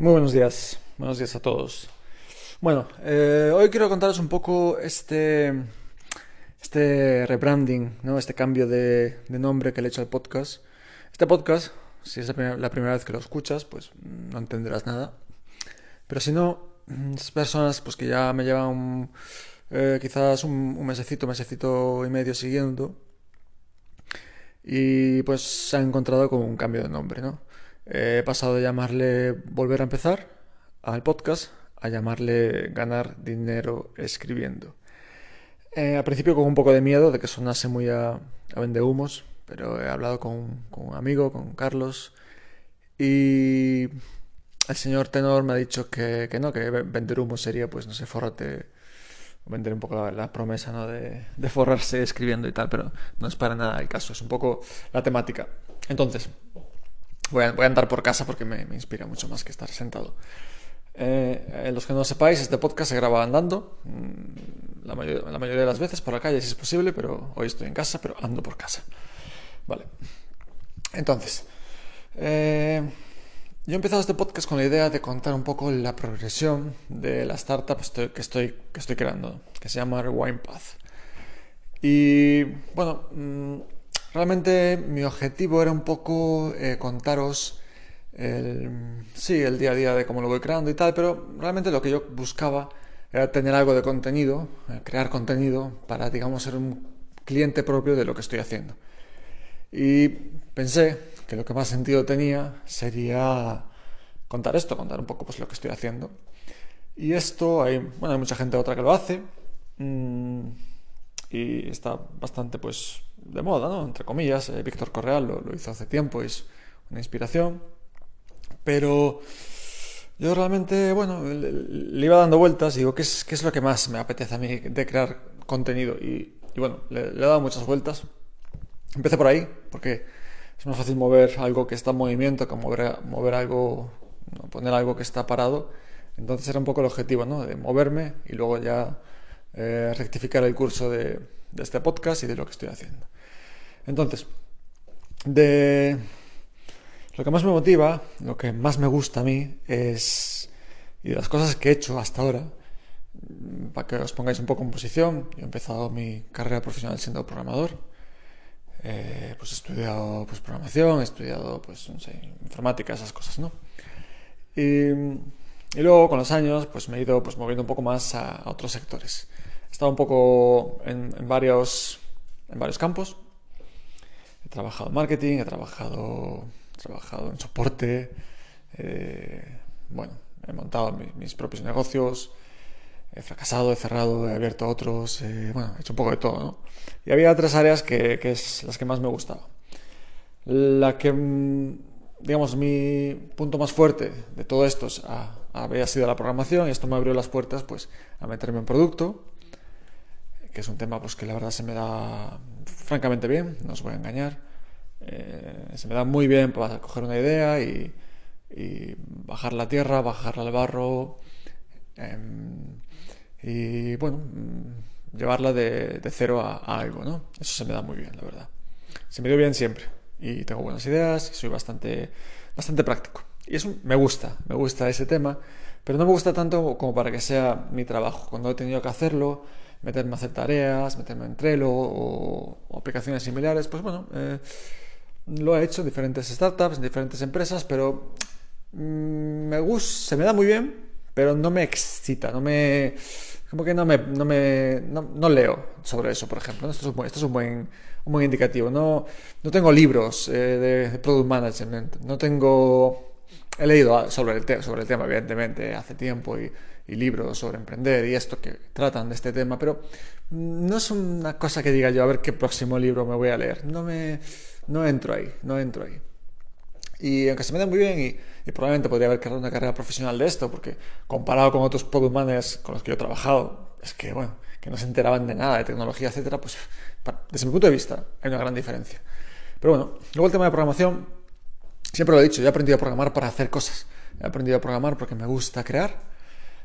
Muy buenos días, buenos días a todos. Bueno, eh, hoy quiero contaros un poco este, este rebranding, ¿no? este cambio de, nombre que le he hecho al podcast. Este podcast, si es la primera, vez que lo escuchas, pues no entenderás nada. Pero si no, esas personas pues que ya me llevan eh, quizás un, un mesecito, mesecito y medio siguiendo, y pues se han encontrado con un cambio de nombre, ¿no? He pasado de llamarle Volver a empezar al podcast a llamarle Ganar dinero escribiendo. Eh, al principio con un poco de miedo de que sonase muy a, a vendehumos, pero he hablado con, un amigo, con Carlos, y el señor Tenor me ha dicho que, no, que vender humo sería, pues no sé, forrate, vender un poco la, promesa ¿no? de, de, forrarse escribiendo y tal, pero no es para nada el caso, es un poco la temática. Entonces, Voy a, andar por casa porque me, inspira mucho más que estar sentado. Eh, los que no sepáis, este podcast se graba andando, mm, la, mayoría de las veces por la calle si es posible, pero hoy estoy en casa, pero ando por casa. Vale. Entonces, eh, yo he empezado este podcast con la idea de contar un poco la progresión de la startup que estoy, que estoy creando, que se llama Rewind Path. Y bueno, mm, Realmente mi objetivo era un poco eh, contaros el, sí, el día a día de cómo lo voy creando y tal, pero realmente lo que yo buscaba era tener algo de contenido, eh, crear contenido para, digamos, ser un cliente propio de lo que estoy haciendo. Y pensé que lo que más sentido tenía sería contar esto, contar un poco pues lo que estoy haciendo. Y esto, hay, bueno, hay mucha gente otra que lo hace. Mm, y está bastante pues de moda, ¿no? Entre comillas, eh, Víctor Correal lo, hizo hace tiempo, es una inspiración, pero yo realmente, bueno, le, iba dando vueltas y digo, ¿qué es, ¿qué es, lo que más me apetece a mí de crear contenido? Y, bueno, le, he dado muchas vueltas. Empecé por ahí, porque es más fácil mover algo que está en movimiento que mover, mover algo, poner algo que está parado. Entonces era un poco el objetivo, ¿no? De moverme y luego ya eh, rectificar el curso de, este podcast y de lo que estoy haciendo. Entonces, de lo que más me motiva, lo que más me gusta a mí es, y de las cosas que he hecho hasta ahora, mm, para que os pongáis un poco en posición, yo he empezado mi carrera profesional siendo programador, eh, pues he estudiado pues, programación, he estudiado pues, informática, esas cosas, ¿no? Y y luego con los años pues me he ido pues, moviendo un poco más a, otros sectores. He estado un poco en, varios, en varios campos. He trabajado en marketing, he trabajado, trabajado en soporte. Eh, bueno, he montado mis propios negocios. He fracasado, he cerrado, he abierto otros. Eh, bueno, he hecho un poco de todo. ¿no? Y había tres áreas que, que es las que más me gustaban. La que digamos, mi punto más fuerte de todo esto había sido la programación y esto me abrió las puertas pues a meterme en producto, que es un tema pues que la verdad se me da francamente bien, no os voy a engañar. Eh, se me da muy bien para coger una idea y, bajar la tierra, bajar al barro em, y bueno, mm, llevarla de, cero a, a, algo, ¿no? Eso se me da muy bien, la verdad. Se me dio bien siempre y tengo buenas ideas y soy bastante, bastante práctico. Y eso me gusta, me gusta ese tema, pero no me gusta tanto como para que sea mi trabajo. Cuando he tenido que hacerlo, meterme a hacer tareas, meterme en Trello o, aplicaciones similares, pues bueno, eh, lo he hecho en diferentes startups, en diferentes empresas, pero mm, me gusta, se me da muy bien, pero no me excita, no me como que no me, no me no, leo sobre eso, por ejemplo. Esto es un, buen, un indicativo. No, no tengo libros eh, de, product management, no tengo he leído sobre el, sobre el tema, evidentemente, hace tiempo y, y, libros sobre emprender y esto que tratan de este tema, pero no es una cosa que diga yo a ver qué próximo libro me voy a leer. No me no entro ahí, no entro ahí. Y aunque se me da muy bien y, probablemente podría haber creado una carrera profesional de esto, porque comparado con otros product con los que yo he trabajado, es que, bueno, que no se enteraban de nada de tecnología, etcétera, pues desde mi punto de vista hay una gran diferencia. Pero bueno, luego el tema de programación, siempre lo he dicho, yo he aprendido a programar para hacer cosas. He aprendido a programar porque me gusta crear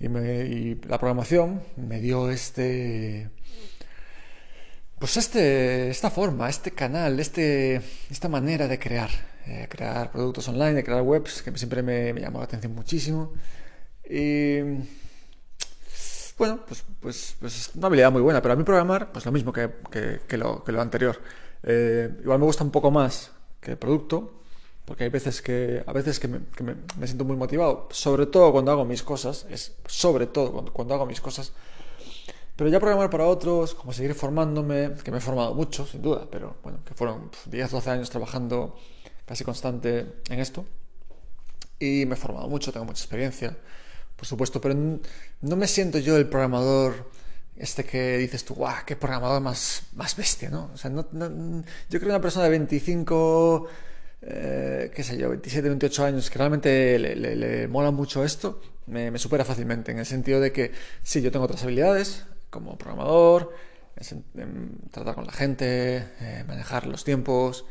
y, y la programación me dio este pues este, esta forma, este canal, este, esta manera de crear, eh, crear productos online, crear webs, que siempre me, me llamó la atención muchísimo. Y bueno, pues, pues, pues, es una habilidad muy buena, pero a mí programar, pues lo mismo que, lo, que lo, anterior. Eh, igual me gusta un poco más que el producto, porque hay veces que, a veces que, me, siento muy motivado, sobre todo cuando hago mis cosas, es sobre todo cuando, cuando hago mis cosas. Pero ya programar para otros, como seguir formándome, que me he formado mucho, sin duda, pero bueno, que fueron 10, 12 años trabajando casi constante en esto. Y me he formado mucho, tengo mucha experiencia por supuesto, pero no me siento yo el programador este que dices tú, guau, qué programador más, más bestia, ¿no? O sea, no, yo creo que una persona de 25, eh, qué sé yo, 27, 28 años, que realmente le, mola mucho esto, me, supera fácilmente, en el sentido de que sí, yo tengo otras habilidades como programador, tratar con la gente, eh, manejar los tiempos,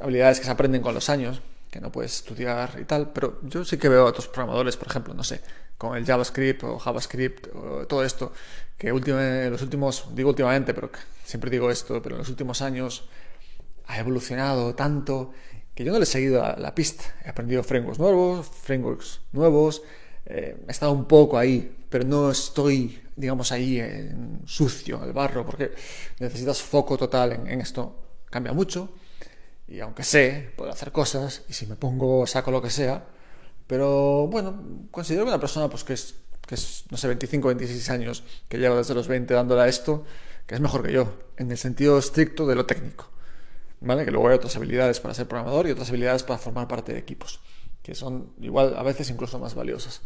habilidades que se aprenden con los años, que no puedes estudiar y tal, pero yo sí que veo a otros programadores, por ejemplo, no sé, con el JavaScript o JavaScript todo esto, que en los últimos, digo últimamente, pero siempre digo esto, pero en los últimos años ha evolucionado tanto que yo no le he seguido la, pista. He aprendido frameworks nuevos, frameworks nuevos, eh, he estado un poco ahí, pero no estoy, digamos, ahí en sucio, en el barro, porque necesitas foco total en esto. Cambia mucho y aunque sé, puedo hacer cosas y si me pongo saco lo que sea. Pero bueno, considero que una persona pues que es, que es, no sé, 25, 26 años, que lleva desde los 20 dándole a esto, que es mejor que yo, en el sentido estricto de lo técnico. ¿Vale? Que luego hay otras habilidades para ser programador y otras habilidades para formar parte de equipos, que son igual a veces incluso más valiosas.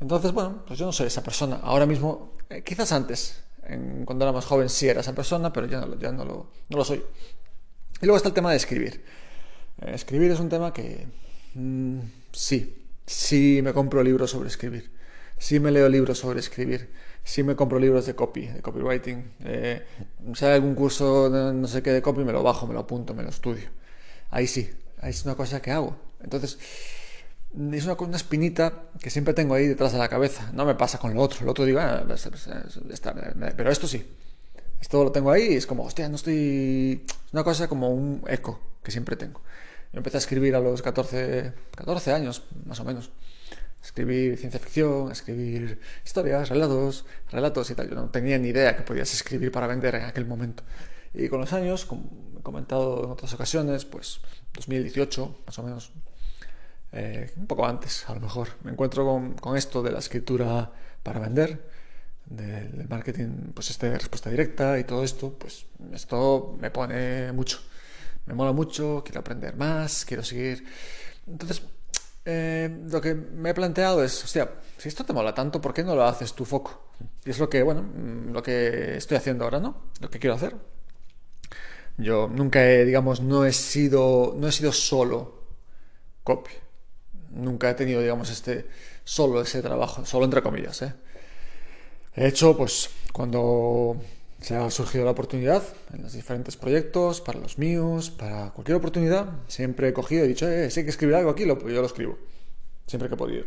Entonces, bueno, pues yo no soy esa persona. Ahora mismo, eh, quizás antes, en, cuando era más joven sí era esa persona, pero ya no, ya no, lo, no lo soy. Y luego está el tema de escribir. Eh, escribir es un tema que mm, sí, sí me compro libros sobre escribir. Sí me leo libros sobre escribir. Sí me compro libros de copy, de copywriting. Eh, si hay algún curso de no sé qué de copy, me lo bajo, me lo apunto, me lo estudio. Ahí sí, ahí es una cosa que hago. Entonces, es una, una, espinita que siempre tengo ahí detrás de la cabeza. No me pasa con lo otro. Lo otro digo, ah, pero esto sí. Esto lo tengo ahí y es como, hostia, no estoy... Es una cosa como un eco que siempre tengo. Yo empecé a escribir a los 14, 14 años, más o menos. Escribir ciencia ficción, escribir historias, relatos, relatos y tal. Yo no tenía ni idea que podías escribir para vender en aquel momento. Y con los años, como he comentado en otras ocasiones, pues 2018, más o menos, eh, un poco antes a lo mejor, me encuentro con, esto de la escritura para vender del, marketing, pues este respuesta directa y todo esto, pues esto me pone mucho. Me mola mucho, quiero aprender más, quiero seguir. Entonces, eh, lo que me he planteado es, hostia, si esto te mola tanto, ¿por qué no lo haces tu foco? Y es lo que, bueno, mm, lo que estoy haciendo ahora, ¿no? Lo que quiero hacer. Yo nunca he, digamos, no he sido, no he sido solo copy. Nunca he tenido, digamos, este, solo ese trabajo, solo entre comillas, ¿eh? He hecho, pues, cuando se ha surgido la oportunidad en los diferentes proyectos, para los míos, para cualquier oportunidad, siempre he cogido y dicho, eh, hay que escribir algo aquí, lo, yo lo escribo. Siempre que he podido.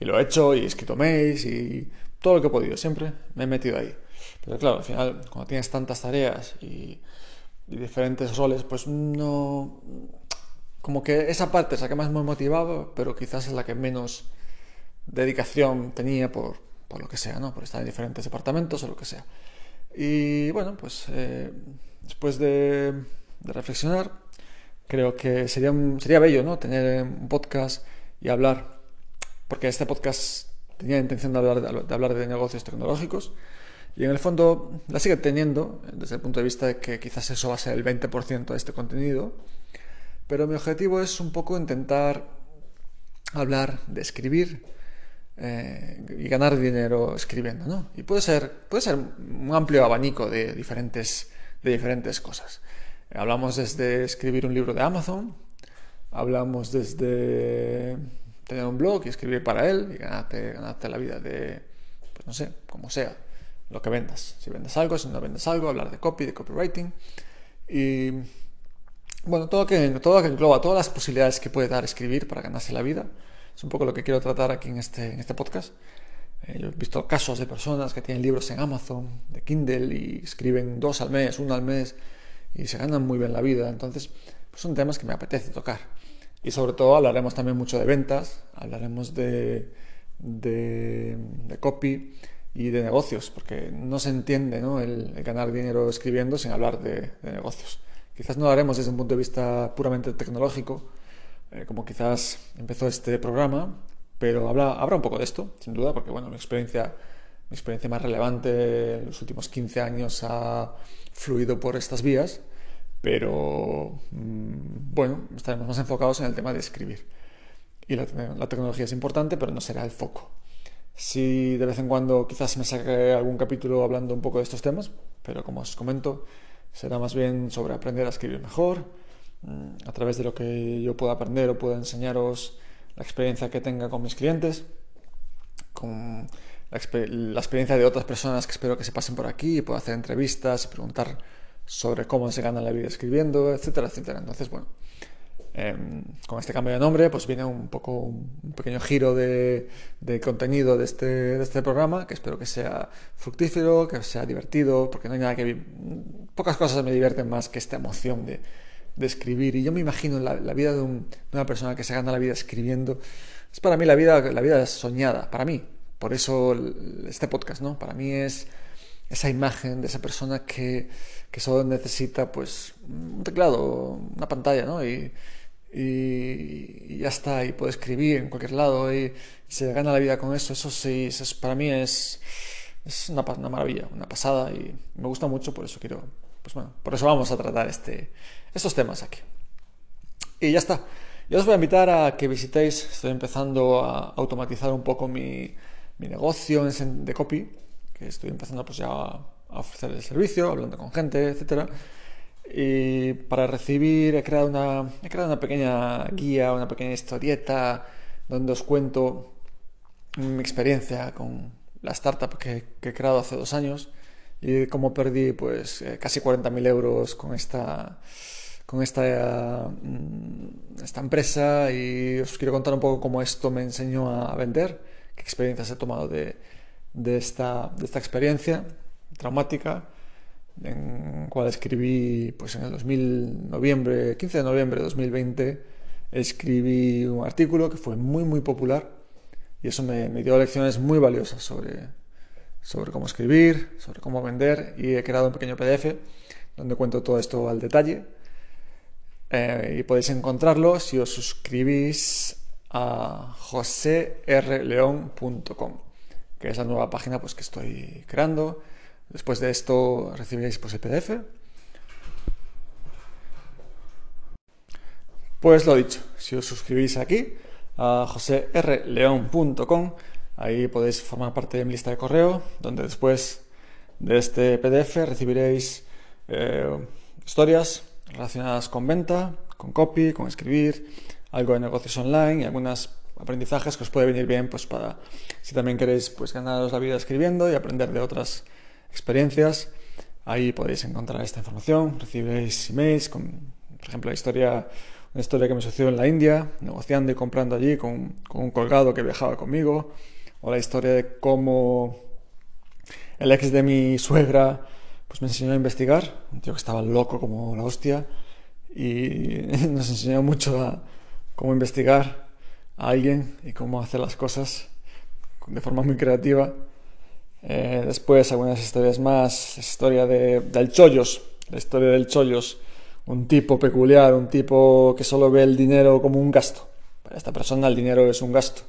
Y lo he hecho y he escrito mails y todo lo que he podido, siempre me he metido ahí. Pero claro, al final, cuando tienes tantas tareas y, y diferentes roles, pues no... Como que esa parte es la que más me motivaba, pero quizás es la que menos dedicación tenía por, por lo que sea, ¿no? Por estar en diferentes departamentos o lo que sea. Y bueno, pues eh, después de, reflexionar, creo que sería, sería bello, ¿no? Tener un podcast y hablar, porque este podcast tenía la intención de hablar de, hablar de negocios tecnológicos y en el fondo la sigue teniendo desde el punto de vista de que quizás eso va a ser el 20% de este contenido, pero mi objetivo es un poco intentar hablar de escribir, eh, y ganar dinero escribiendo, ¿no? Y puede ser, puede ser un amplio abanico de diferentes, de diferentes cosas. Hablamos desde escribir un libro de Amazon, hablamos desde tener un blog y escribir para él y ganarte, ganarte la vida de, pues no sé, como sea, lo que vendas. Si vendes algo, si no vendes algo, hablar de copy, de copywriting y bueno, todo que, todo que engloba todas las posibilidades que puede dar escribir para ganarse la vida es un poco lo que quiero tratar aquí en este, en este podcast. Eh, yo he visto casos de personas que tienen libros en Amazon, de Kindle, y escriben dos al mes, uno al mes, y se ganan muy bien la vida. Entonces, pues son temas que me apetece tocar. Y sobre todo hablaremos también mucho de ventas, hablaremos de, de, copy y de negocios, porque no se entiende ¿no? El, ganar dinero escribiendo sin hablar de, negocios. Quizás no lo haremos desde un punto de vista puramente tecnológico, eh, como quizás empezó este programa, pero habla, habrá un poco de esto, sin duda, porque bueno, mi experiencia, mi experiencia más relevante en los últimos 15 años ha fluido por estas vías, pero mm, bueno, estaremos más enfocados en el tema de escribir. Y la, tecnología es importante, pero no será el foco. Si de vez en cuando quizás me saque algún capítulo hablando un poco de estos temas, pero como os comento, será más bien sobre aprender a escribir mejor, a través de lo que yo pueda aprender o pueda enseñaros la experiencia que tenga con mis clientes, con la, experiencia de otras personas que espero que se pasen por aquí y pueda hacer entrevistas y preguntar sobre cómo se gana la vida escribiendo, etcétera, etcétera. Entonces, bueno, em, con este cambio de nombre, pues viene un poco un pequeño giro de, contenido de este, de este programa, que espero que sea fructífero, que sea divertido, porque no hay nada que... Pocas cosas me divierten más que esta emoción de, de escribir. Y yo me imagino la, vida de, una persona que se gana la vida escribiendo. Es para mí la vida, la vida soñada, para mí. Por eso este podcast, ¿no? Para mí es esa imagen de esa persona que, que solo necesita pues un teclado, una pantalla, ¿no? Y, y, ya está, y puede escribir en cualquier lado y, se gana la vida con eso. Eso sí, para mí es, es una, una maravilla, una pasada y me gusta mucho, por eso quiero pues bueno, por eso vamos a tratar este, estos temas aquí. Y ya está. Yo os voy a invitar a que visitéis, estoy empezando a automatizar un poco mi, mi negocio de copy, que estoy empezando pues ya a, ofrecer el servicio, hablando con gente, etc. Y para recibir he creado, una, he creado una pequeña guía, una pequeña historieta, donde os cuento mi experiencia con la startup que, que he creado hace dos años y cómo perdí pues eh, casi 40.000 euros con esta con esta, mm, esta empresa y os quiero contar un poco cómo esto me enseñó a vender, qué experiencias he tomado de, de, esta, de esta experiencia traumática, en cual escribí pues en el 2000, noviembre, 15 de noviembre de 2020, escribí un artículo que fue muy muy popular y eso me, me dio lecciones muy valiosas sobre, sobre cómo escribir, sobre cómo vender y he creado un pequeño PDF donde cuento todo esto al detalle. Eh, y podéis encontrarlo si os suscribís a joserleon.com, que es la nueva página pues, que estoy creando. Después de esto recibiréis pues, el PDF. Pues lo dicho, si os suscribís aquí a joserleon.com Ahí podéis formar parte de mi lista de correo, donde después de este PDF recibiréis eh, historias relacionadas con venta, con copy, con escribir, algo de negocios online y algunos aprendizajes que os puede venir bien pues para si también queréis pues ganaros la vida escribiendo y aprender de otras experiencias. Ahí podéis encontrar esta información, recibiréis emails con, por ejemplo, la historia, una historia que me sucedió en la India, negociando y comprando allí con, con un colgado que viajaba conmigo, o la historia de cómo el ex de mi suegra pues me enseñó a investigar, un tío que estaba loco como la hostia y nos enseñó mucho a cómo investigar a alguien y cómo hacer las cosas de forma muy creativa. Eh, después algunas historias más, historia de, del Chollos, la historia del Chollos, un tipo peculiar, un tipo que solo ve el dinero como un gasto. Para esta persona el dinero es un gasto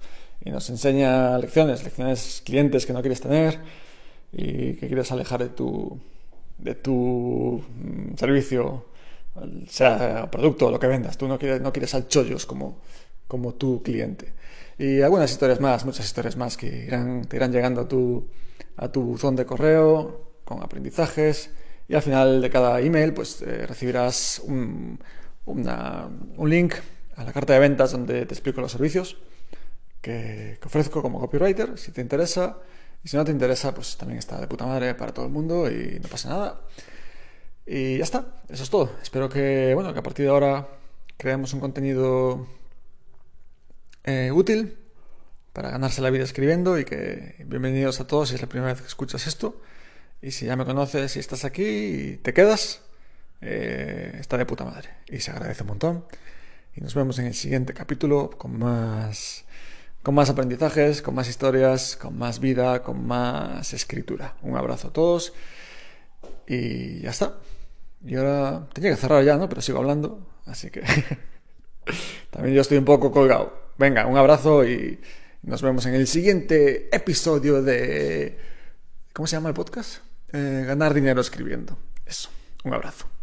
y nos enseña lecciones, lecciones clientes que no quieres tener y que quieres alejar de tu, de tu mm, servicio, sea producto o lo que vendas. Tú no quieres, no quieres al chollos como, como tu cliente. Y algunas historias más, muchas historias más que irán, te irán llegando a tu, a tu buzón de correo con aprendizajes y al final de cada email pues eh, recibirás un, un link a la carta de ventas donde te explico los servicios que, ofrezco como copywriter, si te interesa. Y si no te interesa, pues también está de puta madre para todo el mundo y no pasa nada. Y ya está, eso es todo. Espero que, bueno, que a partir de ahora creemos un contenido eh, útil para ganarse la vida escribiendo y que bienvenidos a todos si es la primera vez que escuchas esto. Y si ya me conoces y estás aquí y te quedas, eh, está de puta madre y se agradece un montón. Y nos vemos en el siguiente capítulo con más, con más aprendizajes, con más historias, con más vida, con más escritura. Un abrazo a todos y ya está. Y ahora tenía que cerrar ya, ¿no? Pero sigo hablando, así que también yo estoy un poco colgado. Venga, un abrazo y nos vemos en el siguiente episodio de... ¿Cómo se llama el podcast? Eh, ganar dinero escribiendo. Eso. Un abrazo.